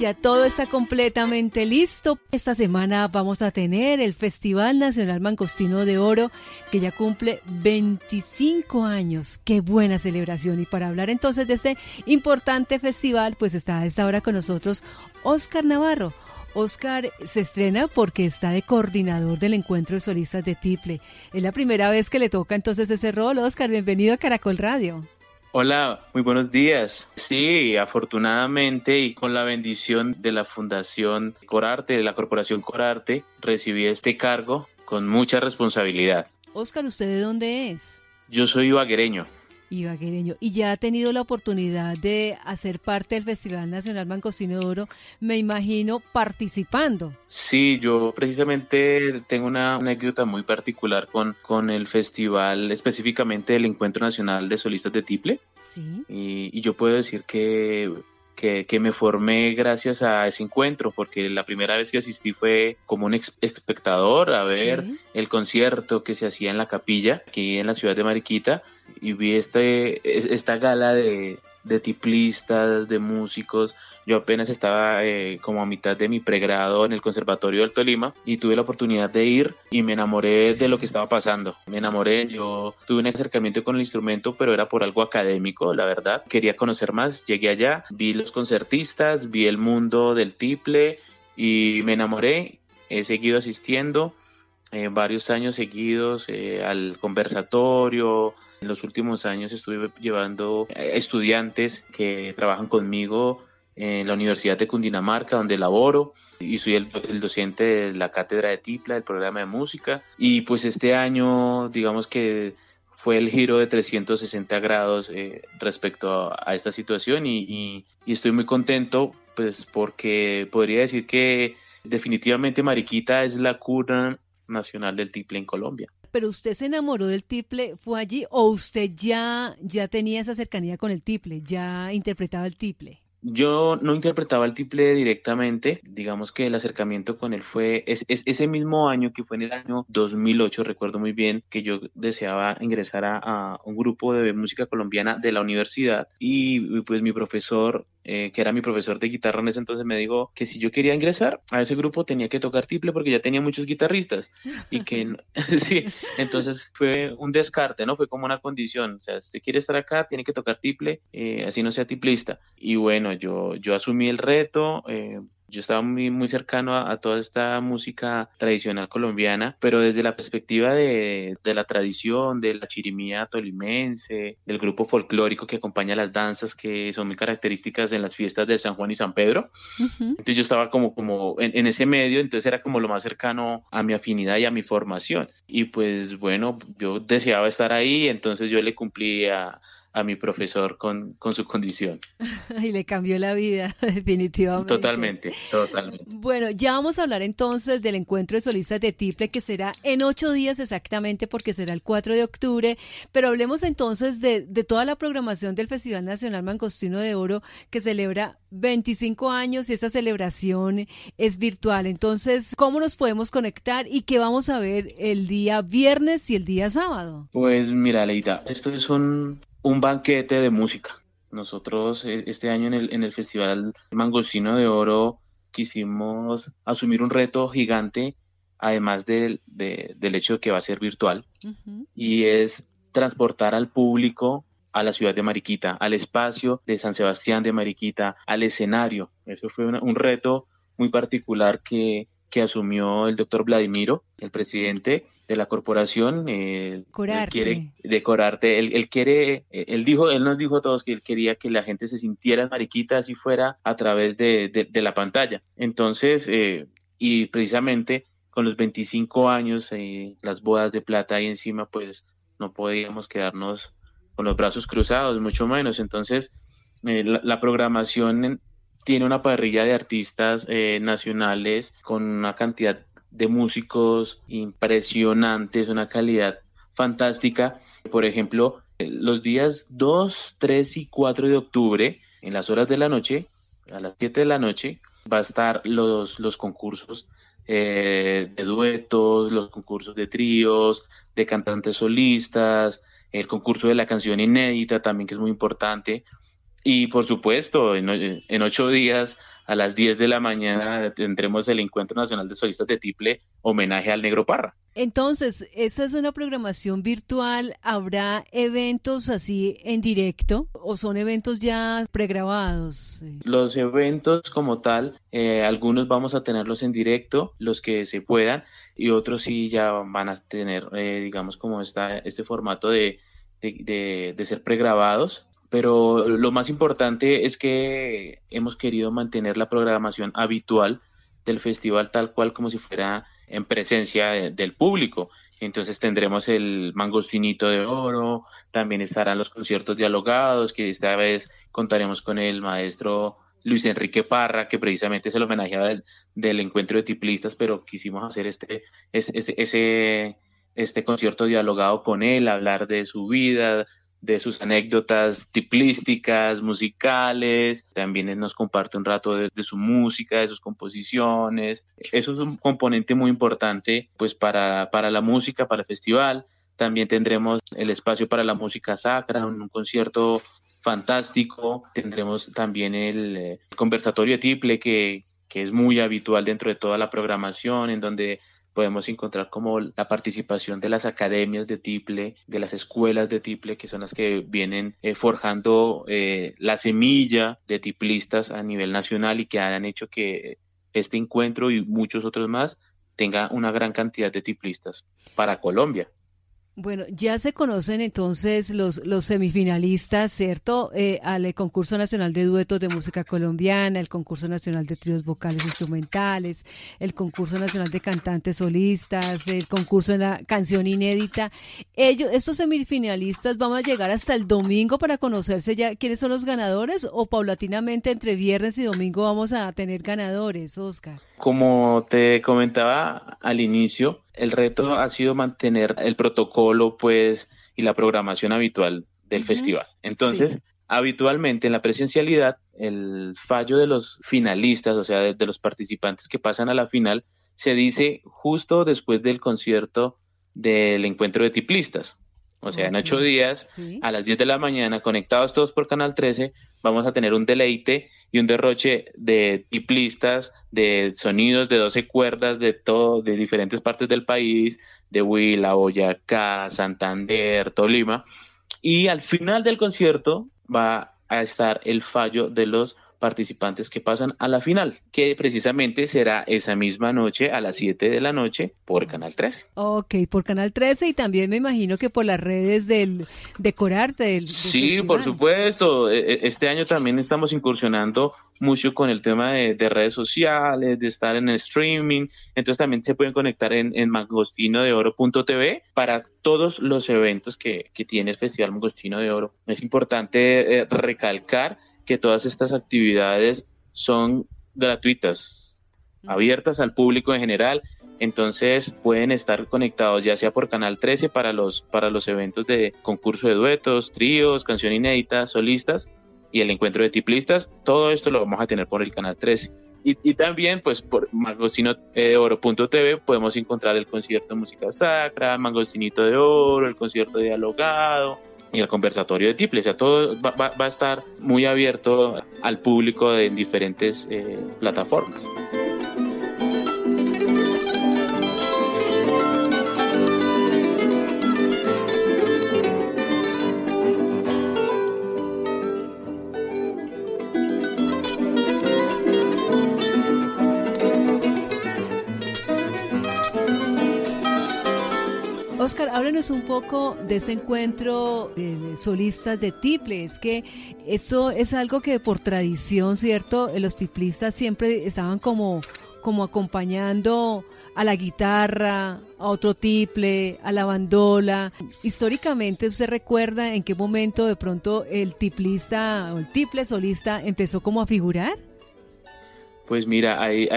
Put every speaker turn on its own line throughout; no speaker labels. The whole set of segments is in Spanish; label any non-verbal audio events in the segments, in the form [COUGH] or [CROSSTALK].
Ya todo está completamente listo. Esta semana vamos a tener el Festival Nacional Mangostino de Oro, que ya cumple 25 años. Qué buena celebración. Y para hablar entonces de este importante festival, pues está a esta hora con nosotros Oscar Navarro. Oscar se estrena porque está de coordinador del encuentro de solistas de Tiple. Es la primera vez que le toca entonces ese rol. Oscar, bienvenido a Caracol Radio.
Hola, muy buenos días. Sí, afortunadamente y con la bendición de la Fundación Corarte, de la Corporación Corarte, recibí este cargo con mucha responsabilidad.
Oscar, ¿usted de dónde es?
Yo soy ibaguereño.
Ibaguereño. Y ya ha tenido la oportunidad de hacer parte del Festival Nacional Mancocino de Oro, me imagino, participando.
Sí, yo precisamente tengo una anécdota muy particular con, con el festival, específicamente el Encuentro Nacional de Solistas de Tiple.
Sí.
Y, y yo puedo decir que que, me formé gracias a ese encuentro, porque la primera vez que asistí fue como un espectador a ver el concierto que se hacía en la capilla, aquí en la ciudad de Mariquita, y vi este, esta gala de, de tiplistas, de músicos. Yo apenas estaba eh, como a mitad de mi pregrado en el Conservatorio del Tolima y tuve la oportunidad de ir y me enamoré de lo que estaba pasando. Me enamoré, yo tuve un acercamiento con el instrumento, pero era por algo académico, la verdad. Quería conocer más, llegué allá, vi los concertistas, vi el mundo del tiple y me enamoré. He seguido asistiendo eh, varios años seguidos eh, al conversatorio, en los últimos años estuve llevando estudiantes que trabajan conmigo en la Universidad de Cundinamarca, donde laboro y soy el, docente de la cátedra de Tipla, del programa de música. Y pues este año, digamos que fue el giro de 360 grados eh, respecto a, esta situación y, y, estoy muy contento pues porque podría decir que definitivamente Mariquita es la cuna nacional del tiple en Colombia
pero usted se enamoró del tiple, ¿fue allí o usted ya, ya tenía esa cercanía con el tiple, ya interpretaba el tiple?
Yo no interpretaba el tiple directamente, digamos que el acercamiento con él fue es, ese mismo año que fue en el año 2008, recuerdo muy bien que yo deseaba ingresar a, un grupo de música colombiana de la universidad y pues mi profesor eh, que era mi profesor de guitarra en ese entonces, me dijo que si yo quería ingresar a ese grupo tenía que tocar tiple porque ya tenía muchos guitarristas y que [LAUGHS] [LAUGHS] sí, entonces fue un descarte, ¿no? Fue como una condición, o sea, si quiere estar acá tiene que tocar tiple, eh, así no sea tiplista. Y bueno, yo, yo asumí el reto, eh, yo estaba muy, muy cercano a, toda esta música tradicional colombiana, pero desde la perspectiva de, la tradición, de la chirimía tolimense, del grupo folclórico que acompaña las danzas que son muy características en las fiestas de San Juan y San Pedro. Entonces yo estaba como, como en, en, ese medio, entonces era como lo más cercano a mi afinidad y a mi formación. Y pues bueno, yo deseaba estar ahí, entonces yo le cumplí a mi profesor con, con su condición. [LAUGHS]
y le cambió la vida, [LAUGHS] definitivamente.
Totalmente, totalmente.
Bueno, ya vamos a hablar entonces del encuentro de solistas de Tiple, que será en ocho días exactamente, porque será el 4 de octubre. Pero hablemos entonces de, de toda la programación del Festival Nacional Mangostino de Oro, que celebra 25 años y esa celebración es virtual. Entonces, ¿cómo nos podemos conectar y qué vamos a ver el día viernes y el día sábado?
Pues mira, Leida, esto es un un banquete de música. Nosotros e, este año en el, en el Festival Mangostino de Oro quisimos asumir un reto gigante, además del hecho de que va a ser virtual, y es transportar al público a la ciudad de Mariquita, al espacio de San Sebastián de Mariquita, al escenario. Eso fue un reto muy particular que, que asumió el doctor Vladimiro, el presidente, de la corporación, él, quiere decorarte, él, quiere, él dijo, él nos dijo a todos que él quería que la gente se sintiera mariquita así fuera a través de, la pantalla. Entonces, eh, y precisamente con los 25 años, eh, las bodas de plata ahí encima, pues no podíamos quedarnos con los brazos cruzados, mucho menos. Entonces, eh, la, programación tiene una parrilla de artistas nacionales con una cantidad de músicos impresionantes, una calidad fantástica. Por ejemplo, los días 2, 3 y 4 de octubre, en las horas de la noche, a las 7 de la noche, va a estar los, los concursos eh, de duetos, los concursos de tríos, de cantantes solistas, el concurso de la canción inédita también que es muy importante. Y por supuesto, en, ocho días, a las 10 de la mañana, tendremos el Encuentro Nacional de Solistas de Tiple, homenaje al Negro Parra.
Entonces, ¿esa es una programación virtual? ¿Habrá eventos así en directo o son eventos ya pregrabados?
Los eventos como tal, eh, algunos vamos a tenerlos en directo, los que se puedan, y otros sí ya van a tener, eh, digamos, como está este formato de, de, de ser pregrabados pero lo más importante es que hemos querido mantener la programación habitual del festival tal cual como si fuera en presencia del público. Entonces tendremos el mangostinito de oro, también estarán los conciertos dialogados, que esta vez contaremos con el maestro Luis Enrique Parra, que precisamente es el homenajeado del, del encuentro de tiplistas, pero quisimos hacer este, ese, ese, este concierto dialogado con él, hablar de su vida, de sus anécdotas tiplísticas, musicales, también nos comparte un rato de, su música, de sus composiciones. Eso es un componente muy importante pues para, para la música, para el festival. También tendremos el espacio para la música sacra, un, concierto fantástico. Tendremos también el, eh, conversatorio de tiple que, que es muy habitual dentro de toda la programación, en donde podemos encontrar como la participación de las academias de tiple, de las escuelas de tiple, que son las que vienen eh, forjando eh, la semilla de tiplistas a nivel nacional y que han hecho que este encuentro y muchos otros más tenga una gran cantidad de tiplistas para Colombia.
Bueno, ya se conocen entonces los, los semifinalistas, ¿cierto? Eh, al concurso nacional de duetos de música colombiana, el concurso nacional de tríos vocales instrumentales, el concurso nacional de cantantes solistas, el concurso de la canción inédita. Ellos, estos semifinalistas, vamos a llegar hasta el domingo para conocerse ya quiénes son los ganadores o paulatinamente entre viernes y domingo vamos a tener ganadores, Oscar.
Como te comentaba al inicio, el reto ha sido mantener el protocolo, pues, y la programación habitual del festival. Entonces, habitualmente en la presencialidad, el fallo de los finalistas, o sea, de, los participantes que pasan a la final, se dice justo después del concierto del encuentro de tiplistas. O sea, en ocho días, a las 10 de la mañana, conectados todos por Canal 13, vamos a tener un deleite y un derroche de tiplistas, de sonidos de 12 cuerdas de todo, de diferentes partes del país, de Huila, Boyacá, Santander, Tolima. Y al final del concierto va a estar el fallo de los participantes que pasan a la final, que precisamente será esa misma noche a las 7 de la noche por Canal 13.
Ok, por Canal 13 y también me imagino que por las redes del Decorarte. Del,
sí, por supuesto. E, e, este año también estamos incursionando mucho con el tema de, redes sociales, de estar en streaming. Entonces también se pueden conectar en, en mangostinodeoro.tv para todos los eventos que, que, tiene el Festival Mangostino de Oro. Es importante eh, recalcar que todas estas actividades son gratuitas, abiertas al público en general, entonces pueden estar conectados ya sea por Canal 13 para los, para los eventos de concurso de duetos, tríos, canción inédita, solistas y el encuentro de tiplistas, todo esto lo vamos a tener por el Canal 13. Y, también, pues, por mangostino.oro.tv podemos encontrar el concierto de música sacra, Mangostinito de Oro, el concierto dialogado, y el conversatorio de Tiple. O sea, todo va, a estar muy abierto al público en diferentes eh, plataformas.
Oscar, háblenos un poco de este encuentro de solistas de tiple. Es que esto es algo que por tradición, ¿cierto? Los tiplistas siempre estaban como, como acompañando a la guitarra, a otro tiple, a la bandola. Históricamente, ¿usted recuerda en qué momento de pronto el tiplista o el tiple solista empezó como a figurar?
Pues mira, hay,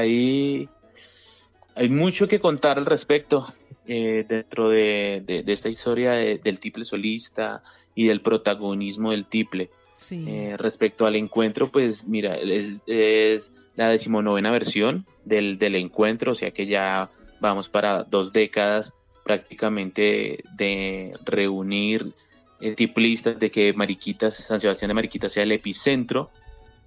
hay mucho que contar al respecto. Eh, dentro de, esta historia del tiple solista y del protagonismo del tiple. Eh, respecto al encuentro, pues mira, es, la decimonovena versión del, del, encuentro, o sea que ya vamos para dos décadas prácticamente de reunir eh, tiplistas de que Mariquitas, San Sebastián de Mariquitas sea el epicentro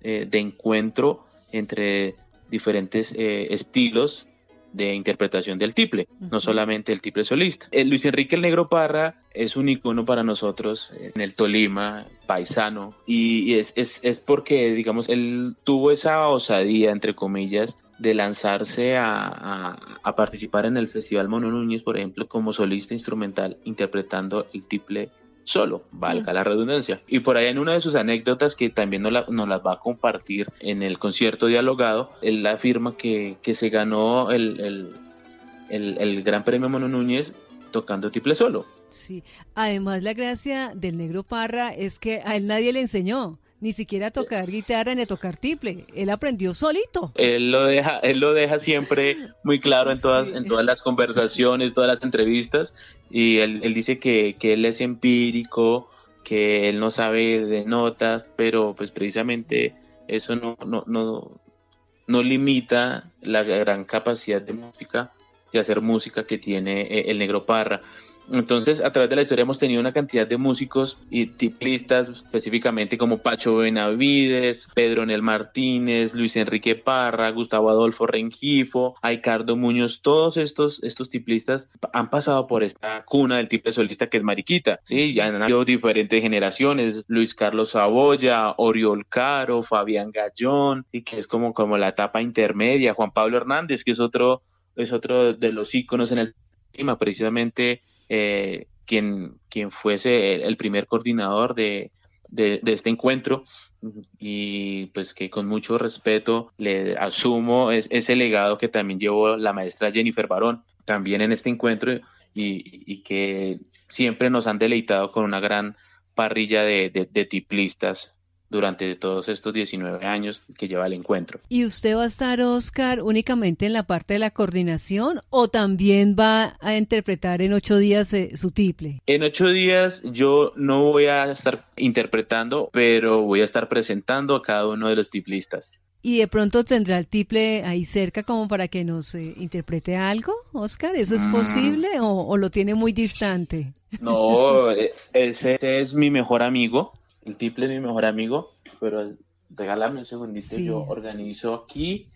eh, de encuentro entre diferentes eh, estilos de interpretación del tiple, no solamente el tiple solista. Luis Enrique el Negro Parra es un icono para nosotros en el Tolima, paisano, y, es, es, es, porque, digamos, él tuvo esa osadía, entre comillas, de lanzarse a, a, participar en el Festival Mono Núñez, por ejemplo, como solista instrumental, interpretando el tiple solo, valga la redundancia. Y por ahí en una de sus anécdotas que también nos, las va a compartir en el concierto dialogado, él afirma que, que se ganó el, el, el, el Gran Premio Mono Núñez tocando tiple solo.
Sí, además la gracia del negro Parra es que a él nadie le enseñó ni siquiera tocar guitarra ni tocar tiple. Él aprendió solito.
Él lo deja, él lo deja siempre muy claro en todas, en todas las conversaciones, todas las entrevistas. Y él, dice que, él es empírico, que él no sabe de notas, pero pues precisamente eso no, no, no, no limita la gran capacidad de música, de hacer música que tiene eh, el negro Parra. Entonces, a través de la historia hemos tenido una cantidad de músicos y tiplistas, específicamente como Pacho Benavides, Pedro Nel Martínez, Luis Enrique Parra, Gustavo Adolfo Rengifo, Aicardo Muñoz, todos estos, estos tiplistas han pasado por esta cuna del tiple solista que es Mariquita, ¿sí? Ya han habido diferentes generaciones, Luis Carlos Saboya, Oriol Caro, Fabián Gallón, y que es como, como la etapa intermedia, Juan Pablo Hernández, que es otro, es otro de los íconos en el tema, precisamente eh, quien, quien fuese el primer coordinador de, de, este encuentro. Y pues que con mucho respeto le asumo ese legado que también llevó la maestra Jennifer Barón también en este encuentro y, y que siempre nos han deleitado con una gran parrilla de, de, de tiplistas durante todos estos 19 años que lleva el encuentro.
¿Y usted va a estar, Oscar, únicamente en la parte de la coordinación o también va a interpretar en ocho días eh, su tiple?
En ocho días yo no voy a estar interpretando, pero voy a estar presentando a cada uno de los tiplistas.
¿Y de pronto tendrá el tiple ahí cerca como para que nos eh, interprete algo, Oscar? ¿Eso es mm. posible o, o, lo tiene muy distante?
No, [LAUGHS] e, ese es mi mejor amigo el tiple es mi mejor amigo, pero regálame un segundito, yo organizo aquí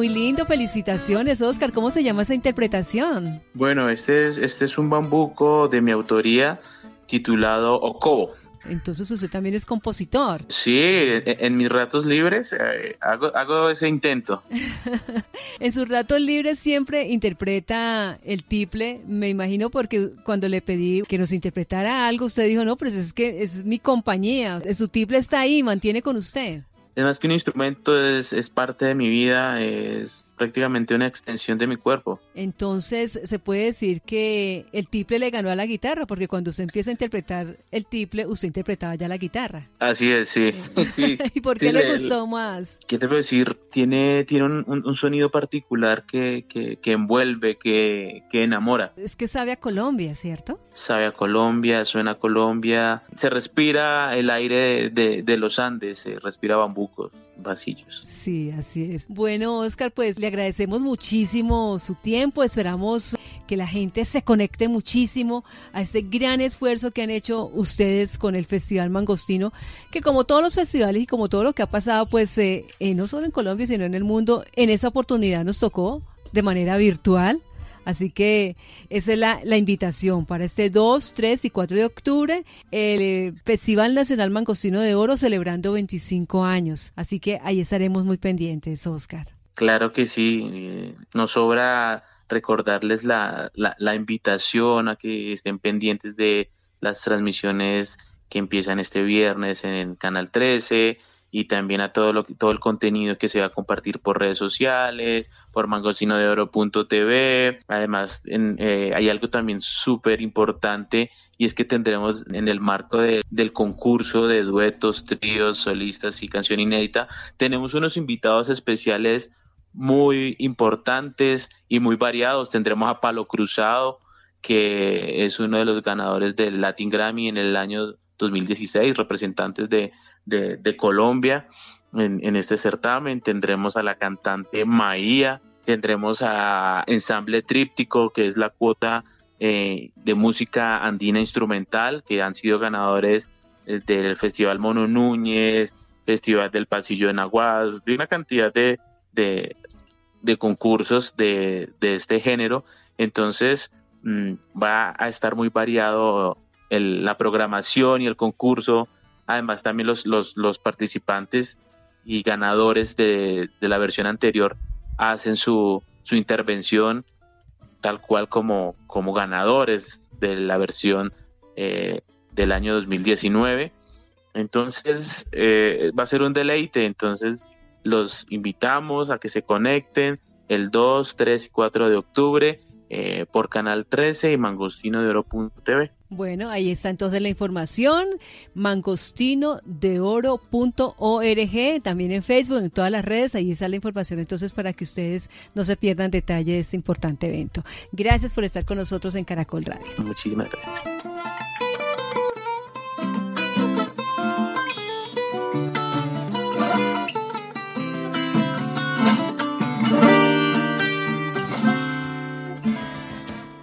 muy lindo. Felicitaciones, Oscar. ¿Cómo se llama esa interpretación?
Bueno, este es, este es un bambuco de mi autoría titulado Okobo.
Entonces usted también es compositor.
Sí, en, mis ratos libres eh, hago, hago, ese intento. [LAUGHS]
en sus ratos libres siempre interpreta el tiple, me imagino porque cuando le pedí que nos interpretara algo, usted dijo, no, pues es que es mi compañía, su tiple está ahí, mantiene con usted
es más que un instrumento, es, es parte de mi vida, es prácticamente una extensión de mi cuerpo.
Entonces, se puede decir que el tiple le ganó a la guitarra, porque cuando usted empieza a interpretar el tiple, usted interpretaba ya la guitarra.
Así es, sí. [LAUGHS] [LAUGHS]
¿Y por qué le gustó más?
¿Qué te puedo decir? Tiene, tiene un, sonido particular que, que, envuelve, que, que, enamora.
Es que sabe a Colombia, ¿cierto?
Sabe a Colombia, suena a Colombia. Se respira el aire de, de los Andes, se respira bambucos, vasillos.
Sí, así es. Bueno, Oscar, pues le agradecemos muchísimo su tiempo, esperamos que la gente se conecte muchísimo a este gran esfuerzo que han hecho ustedes con el Festival Mangostino, que como todos los festivales y como todo lo que ha pasado, pues eh, eh, no solo en Colombia, sino en el mundo, en esa oportunidad nos tocó de manera virtual. Así que esa es la, la, invitación para este 2, 3 y 4 de octubre, el eh, Festival Nacional Mangostino de Oro celebrando 25 años. Así que ahí estaremos muy pendientes, Oscar.
Claro que sí, eh, nos sobra recordarles la, la, invitación a que estén pendientes de las transmisiones que empiezan este viernes en Canal 13 y también a todo lo todo el contenido que se va a compartir por redes sociales, por mangocinodeoro.tv. Además, eh, hay algo también súper importante y es que tendremos en el marco del concurso de duetos, tríos, solistas y canción inédita, tenemos unos invitados especiales muy importantes y muy variados. Tendremos a Palo Cruzado, que es uno de los ganadores del Latin Grammy en el año 2016, representantes de, de, Colombia en, este certamen. Tendremos a la cantante Maía, tendremos a Ensamble Tríptico, que es la cuota eh, de música andina instrumental, que han sido ganadores eh, del Festival Mono Núñez, Festival del Pasillo de Naguas, de una cantidad de, de, concursos de, este género. Entonces mm, va a estar muy variado la programación y el concurso. Además también los, los, participantes y ganadores de, la versión anterior hacen su, su intervención tal cual como, como ganadores de la versión eh, del año 2019. Entonces eh, va a ser un deleite. Entonces los invitamos a que se conecten el 2, 3 y 4 de octubre eh, por Canal 13 y mangostinodeoro.tv.
Bueno, ahí está entonces la información, mangostinodeoro.org, también en Facebook, en todas las redes, ahí está la información entonces para que ustedes no se pierdan detalles de este importante evento. Gracias por estar con nosotros en Caracol Radio.
Muchísimas gracias.